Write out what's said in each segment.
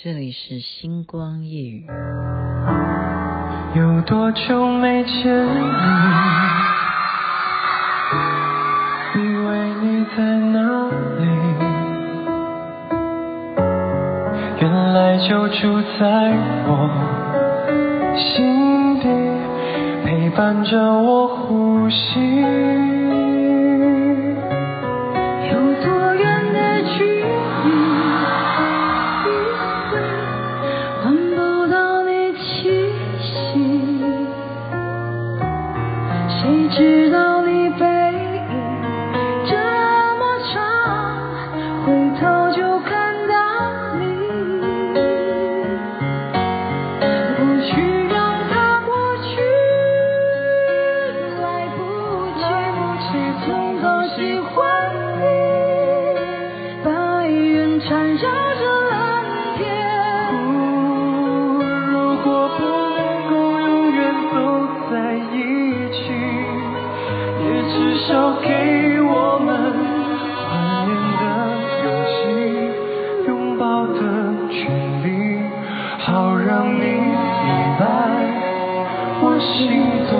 这里是星光夜语。有多久没见你？以为你在哪里？原来就住在我心底，陪伴着我呼吸。交给我们怀念的勇气拥抱的权利好让你明白我心动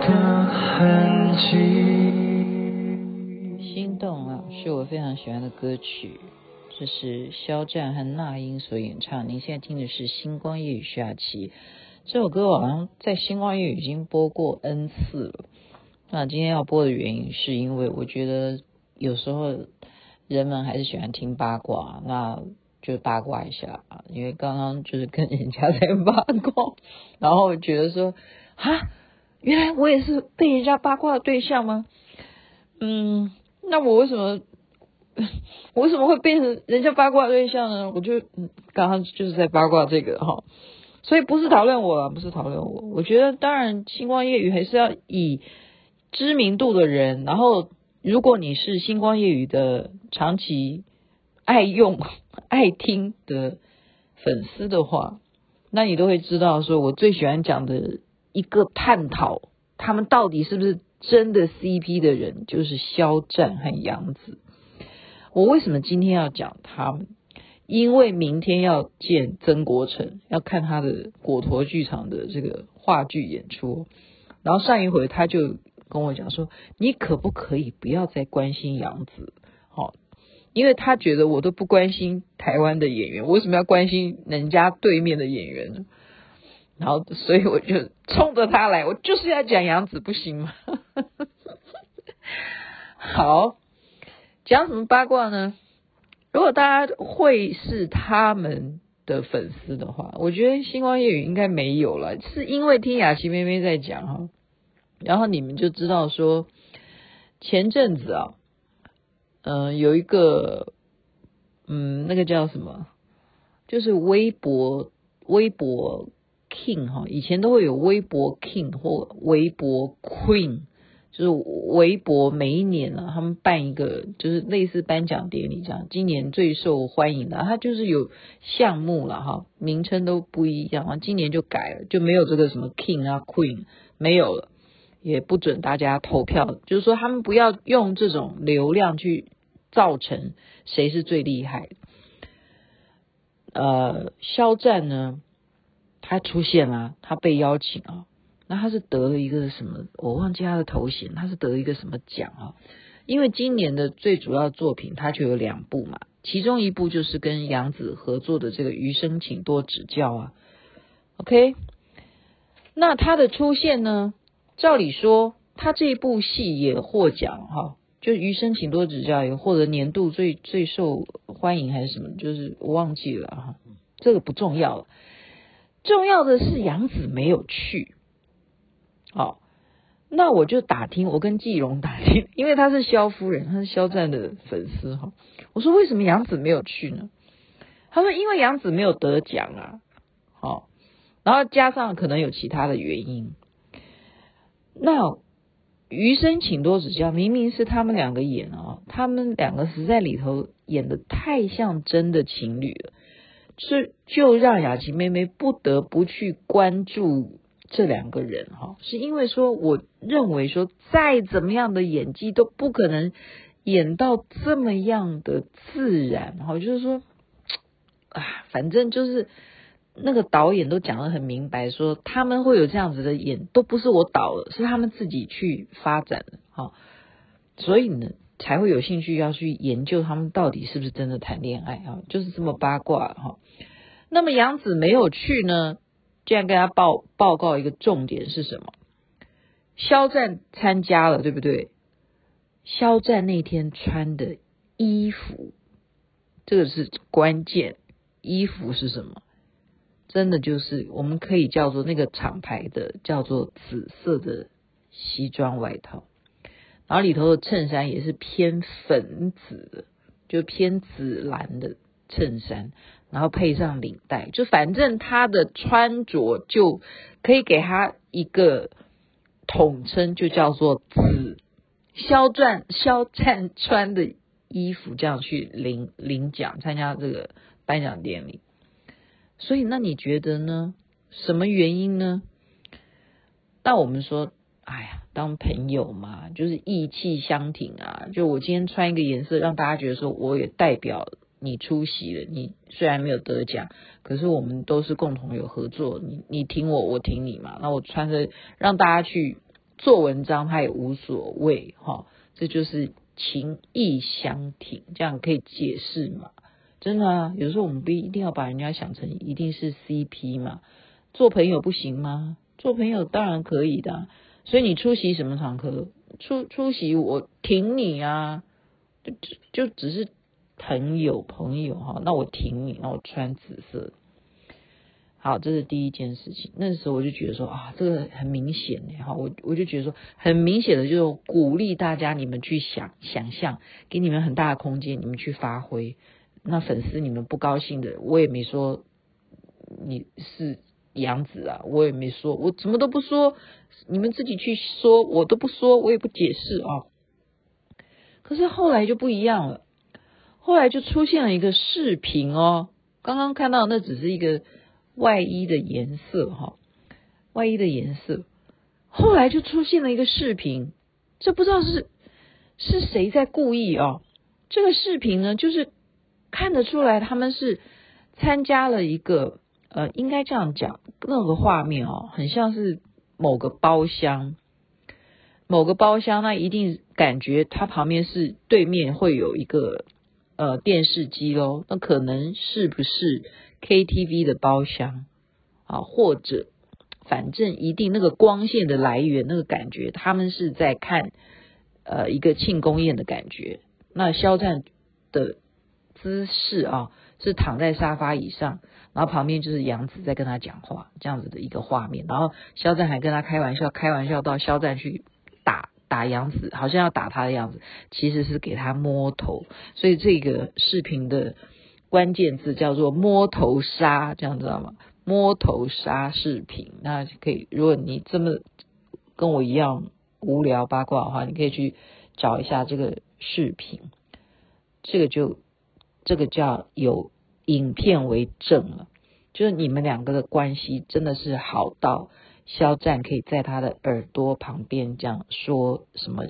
的痕迹心动啊是我非常喜欢的歌曲这是肖战和那英所演唱您现在听的是星光夜雨下期这首歌好像在星光夜雨已经播过 n 次了那今天要播的原因，是因为我觉得有时候人们还是喜欢听八卦，那就八卦一下啊。因为刚刚就是跟人家在八卦，然后觉得说，啊，原来我也是被人家八卦的对象吗？嗯，那我为什么？我为什么会变成人家八卦对象呢？我就嗯，刚刚就是在八卦这个哈，所以不是讨论我，不是讨论我。我觉得当然，星光夜语还是要以知名度的人，然后如果你是星光夜雨的长期爱用、爱听的粉丝的话，那你都会知道，说我最喜欢讲的一个探讨他们到底是不是真的 CP 的人，就是肖战和杨紫。我为什么今天要讲他们？因为明天要见曾国城，要看他的果陀剧场的这个话剧演出。然后上一回他就跟我讲说：“你可不可以不要再关心杨紫？好，因为他觉得我都不关心台湾的演员，我为什么要关心人家对面的演员呢？”然后所以我就冲着他来，我就是要讲杨紫，不行吗？好。讲什么八卦呢？如果大家会是他们的粉丝的话，我觉得星光夜语应该没有了，是因为听雅琪妹妹在讲哈，然后你们就知道说，前阵子啊，嗯、有一个，嗯，那个叫什么，就是微博微博 king 哈，以前都会有微博 king 或微博 queen。就是微博每一年呢、他们办一个就是类似颁奖典礼这样。今年最受欢迎的，它就是有项目了哈，名称都不一样啊。今年就改了，就没有这个什么 King 啊 Queen 没有了，也不准大家投票。就是说他们不要用这种流量去造成谁是最厉害。呃，肖战呢，他出现了，他被邀请啊。那他是得了一个什么？我忘记他的头衔，他是得了一个什么奖啊？因为今年的最主要作品，他就有两部嘛，其中一部就是跟杨紫合作的这个《余生请多指教》啊。OK，那他的出现呢，照理说他这一部戏也获奖哈，就《余生请多指教》也获得年度最最受欢迎还是什么，就是我忘记了哈，这个不重要了，重要的是杨紫没有去。好，那我就打听，我跟季荣打听，因为他是肖夫人，他是肖战的粉丝哈。我说为什么杨紫没有去呢？他说因为杨紫没有得奖啊。好，然后加上可能有其他的原因。那余生请多指教，明明是他们两个演啊，他们两个实在里头演的太像真的情侣了，是就让雅琪妹妹不得不去关注。这两个人哈，是因为说，我认为说，再怎么样的演技都不可能演到这么样的自然哈，就是说，啊，反正就是那个导演都讲得很明白，说他们会有这样子的演，都不是我导的，是他们自己去发展的，哈，所以呢，才会有兴趣要去研究他们到底是不是真的谈恋爱啊，就是这么八卦哈。那么杨紫没有去呢，竟然跟他报报告一个重点是什么？肖战参加了，对不对？肖战那天穿的衣服，这个是关键。衣服是什么？真的就是我们可以叫做那个厂牌的，叫做紫色的西装外套，然后里头的衬衫也是偏粉紫的，就偏紫蓝的衬衫，然后配上领带，就反正他的穿着就可以给他一个统称，就叫做紫。肖战肖战穿的衣服这样去领领奖，参加这个颁奖典礼。所以，那你觉得呢？什么原因呢？那我们说，哎呀，当朋友嘛，就是意气相挺啊。就我今天穿一个颜色，让大家觉得说，我也代表你出席了。你虽然没有得奖，可是我们都是共同有合作。你你挺我，我挺你嘛。那我穿着让大家去做文章，他也无所谓哈。这就是情意相挺，这样可以解释嘛。真的啊，有时候我们不一定要把人家想成一定是 CP 嘛，做朋友不行吗？做朋友当然可以的，所以你出席什么场合？出出席我挺你啊，就就只是朋友朋友哈，那我挺你，那我穿紫色。好，这是第一件事情。那时候我就觉得说啊，这个很明显的哈，我我就觉得说很明显的，就是鼓励大家你们去想想象，给你们很大的空间，你们去发挥。那粉丝你们不高兴的，我也没说你是杨紫啊，我也没说，我什么都不说，你们自己去说，我都不说，我也不解释啊。可是后来就不一样了，后来就出现了一个视频哦，刚刚看到那只是一个外衣的颜色哈，外衣的颜色，后来就出现了一个视频，这不知道是是谁在故意啊？这个视频呢，就是。看得出来，他们是参加了一个呃，应该这样讲，那个画面哦，很像是某个包厢，某个包厢，那一定感觉它旁边是对面会有一个呃电视机喽，那可能是不是 KTV 的包厢啊？或者反正一定那个光线的来源，那个感觉，他们是在看呃一个庆功宴的感觉。那肖战的。姿势啊，是躺在沙发椅上，然后旁边就是杨紫在跟他讲话，这样子的一个画面。然后肖战还跟他开玩笑，开玩笑到肖战去打打杨紫，好像要打他的样子，其实是给他摸头。所以这个视频的关键字叫做“摸头杀”，这样知道吗？摸头杀视频，那可以，如果你这么跟我一样无聊八卦的话，你可以去找一下这个视频，这个就。这个叫有影片为证了，就是你们两个的关系真的是好到肖战可以在他的耳朵旁边这样说什么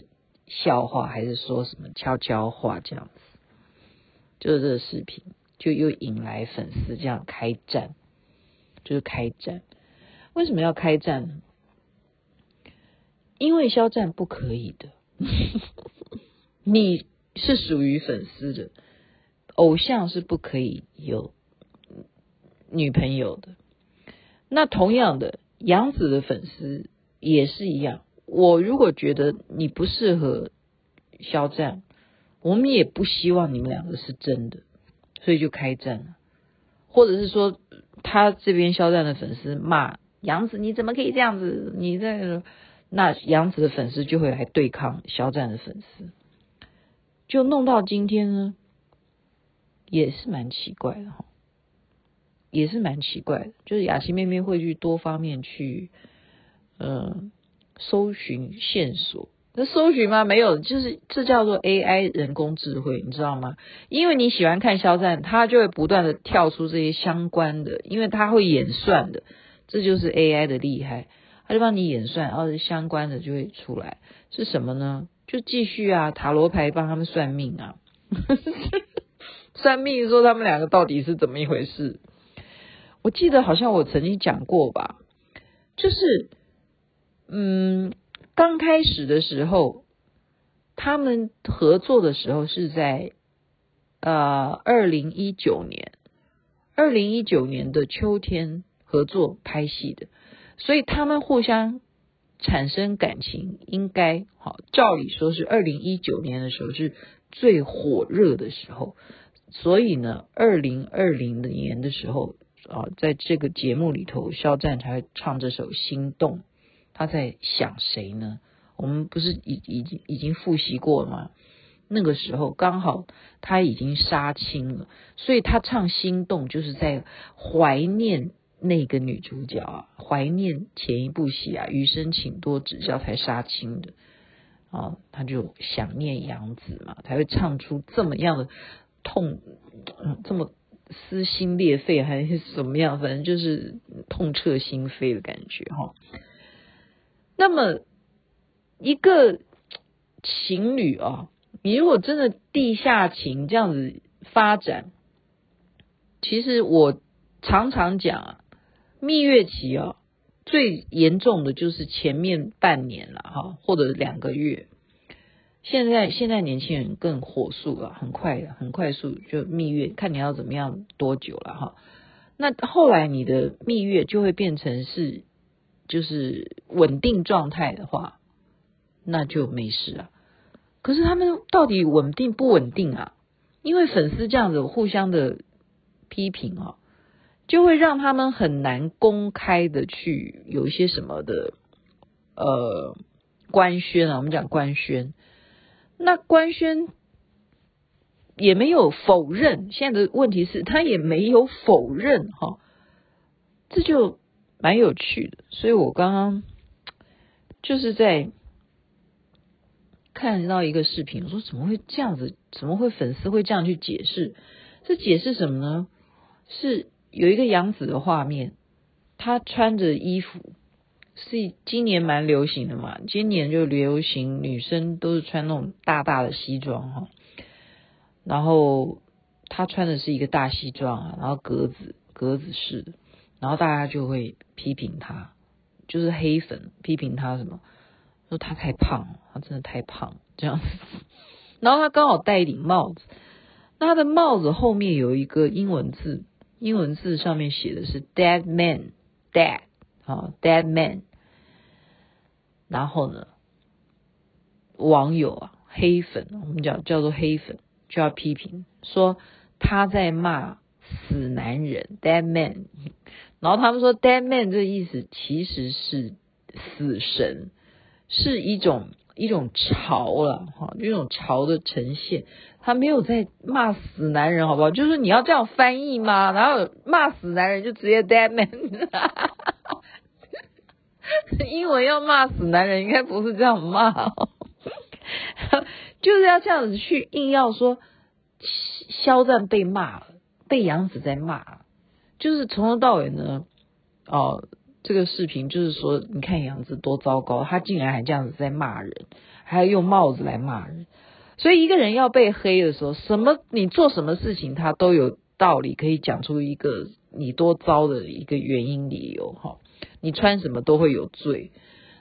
笑话，还是说什么悄悄话这样子，就是这个视频就又引来粉丝这样开战，就是开战。为什么要开战呢？因为肖战不可以的，你是属于粉丝的。偶像是不可以有女朋友的。那同样的，杨紫的粉丝也是一样。我如果觉得你不适合肖战，我们也不希望你们两个是真的，所以就开战了。或者是说，他这边肖战的粉丝骂杨紫，你怎么可以这样子？你这个那杨紫的粉丝就会来对抗肖战的粉丝，就弄到今天呢。也是蛮奇怪的哈，也是蛮奇怪的，就是雅琪妹妹会去多方面去，嗯，搜寻线索。那搜寻吗？没有，就是这叫做 AI 人工智慧，你知道吗？因为你喜欢看肖战，他就会不断的跳出这些相关的，因为他会演算的，这就是 AI 的厉害，他就帮你演算，然后相关的就会出来。是什么呢？就继续啊，塔罗牌帮他们算命啊。算命说他们两个到底是怎么一回事？我记得好像我曾经讲过吧，就是嗯，刚开始的时候，他们合作的时候是在呃二零一九年，二零一九年的秋天合作拍戏的，所以他们互相产生感情，应该好，照理说是二零一九年的时候是最火热的时候。所以呢，二零二零年的时候啊，在这个节目里头，肖战才会唱这首《心动》。他在想谁呢？我们不是已已经已经复习过了吗？那个时候刚好他已经杀青了，所以他唱《心动》就是在怀念那个女主角啊，怀念前一部戏啊，《余生请多指教》才杀青的啊，他就想念杨紫嘛，才会唱出这么样的。痛，嗯，这么撕心裂肺还是怎么样？反正就是痛彻心扉的感觉哈。那么一个情侣啊，你如果真的地下情这样子发展，其实我常常讲啊，蜜月期啊，最严重的就是前面半年了哈，或者两个月。现在现在年轻人更火速了，很快的，很快速就蜜月，看你要怎么样多久了哈。那后来你的蜜月就会变成是就是稳定状态的话，那就没事啊。可是他们到底稳定不稳定啊？因为粉丝这样子互相的批评啊，就会让他们很难公开的去有一些什么的呃官宣啊，我们讲官宣。那官宣也没有否认，现在的问题是他也没有否认哈，这就蛮有趣的。所以我刚刚就是在看到一个视频，我说怎么会这样子？怎么会粉丝会这样去解释？这解释什么呢？是有一个杨紫的画面，她穿着衣服。是今年蛮流行的嘛，今年就流行女生都是穿那种大大的西装哈，然后她穿的是一个大西装啊，然后格子格子式的，然后大家就会批评她，就是黑粉批评她什么，说她太胖，她真的太胖这样子，然后她刚好戴一顶帽子，那她的帽子后面有一个英文字，英文字上面写的是 dead man dead 啊 dead man。然后呢，网友啊，黑粉，我们讲叫做黑粉，就要批评说他在骂死男人 dead man，然后他们说 dead man 这个意思其实是死神，是一种一种潮了哈，一种潮的呈现，他没有在骂死男人，好不好？就是你要这样翻译吗？然后骂死男人就直接 dead man。英文要骂死男人，应该不是这样骂，就是要这样子去硬要说肖战被骂，被杨紫在骂，就是从头到尾呢，哦，这个视频就是说，你看杨紫多糟糕，他竟然还这样子在骂人，还要用帽子来骂人，所以一个人要被黑的时候，什么你做什么事情，他都有道理可以讲出一个你多糟的一个原因理由哈。你穿什么都会有罪。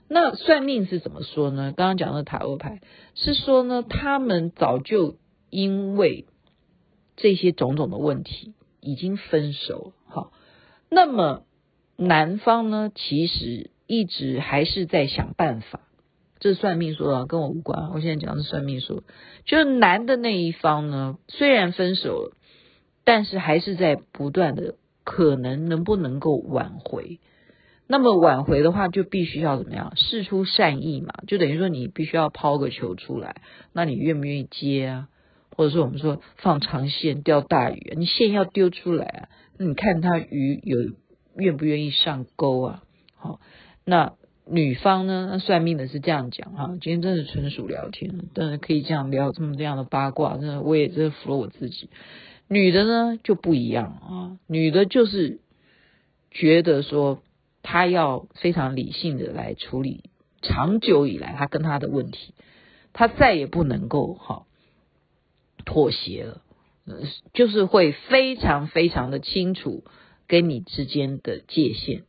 那算命是怎么说呢？刚刚讲的塔罗牌是说呢，他们早就因为这些种种的问题已经分手了。好，那么男方呢，其实一直还是在想办法。这算命说的，跟我无关。我现在讲的是算命说，就是男的那一方呢，虽然分手了，但是还是在不断的可能能不能够挽回。那么挽回的话，就必须要怎么样？释出善意嘛，就等于说你必须要抛个球出来，那你愿不愿意接啊？或者说我们说放长线钓大鱼，你线要丢出来啊，那你看他鱼有愿不愿意上钩啊？好，那女方呢？那算命的是这样讲哈，今天真的纯属聊天，但是可以这样聊这么这样的八卦，真的我也真的服了我自己。女的呢就不一样啊，女的就是觉得说。他要非常理性的来处理长久以来他跟他的问题，他再也不能够哈妥协了，呃就是会非常非常的清楚跟你之间的界限，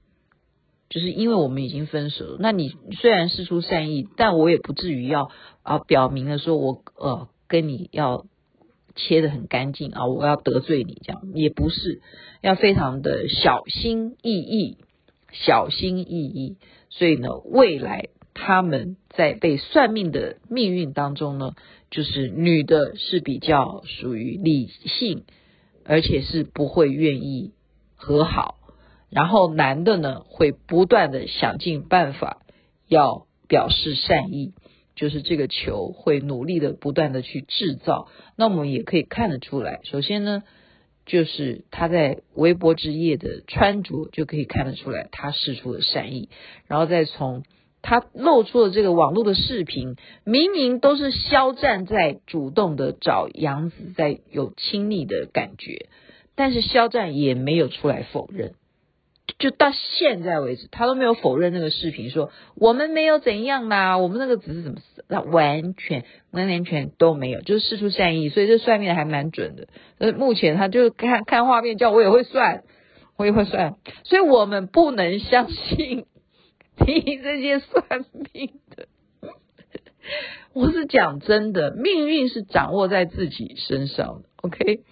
就是因为我们已经分手了。那你虽然事出善意，但我也不至于要啊表明了说我呃跟你要切得很干净啊，我要得罪你这样，也不是，要非常的小心翼翼，小心翼翼。所以呢，未来他们在被算命的命运当中呢，就是女的是比较属于理性，而且是不会愿意和好，然后男的呢会不断的想尽办法要表示善意，就是这个球会努力的不断的去制造。那我们也可以看得出来，首先呢，就是他在微博之夜的穿着就可以看得出来，他示出了善意，然后再从。他露出了这个网络的视频，明明都是肖战在主动的找杨紫在有亲密的感觉，但是肖战也没有出来否认，就到现在为止，他都没有否认那个视频，说我们没有怎样啦，我们那个只是怎么死，那完全完完全都没有，就是事出善意，所以这算命的还蛮准的。呃，目前他就看看画面，叫我也会算，我也会算，所以我们不能相信。听这些算命的，我是讲真的，命运是掌握在自己身上的。OK，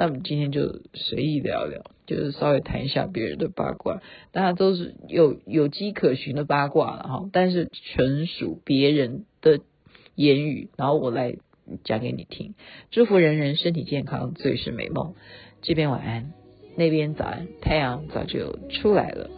那我们今天就随意聊聊，就是稍微谈一下别人的八卦，大家都是有有迹可循的八卦了哈，但是纯属别人的言语，然后我来讲给你听。祝福人人身体健康，最是美梦。这边晚安，那边早安，太阳早就出来了。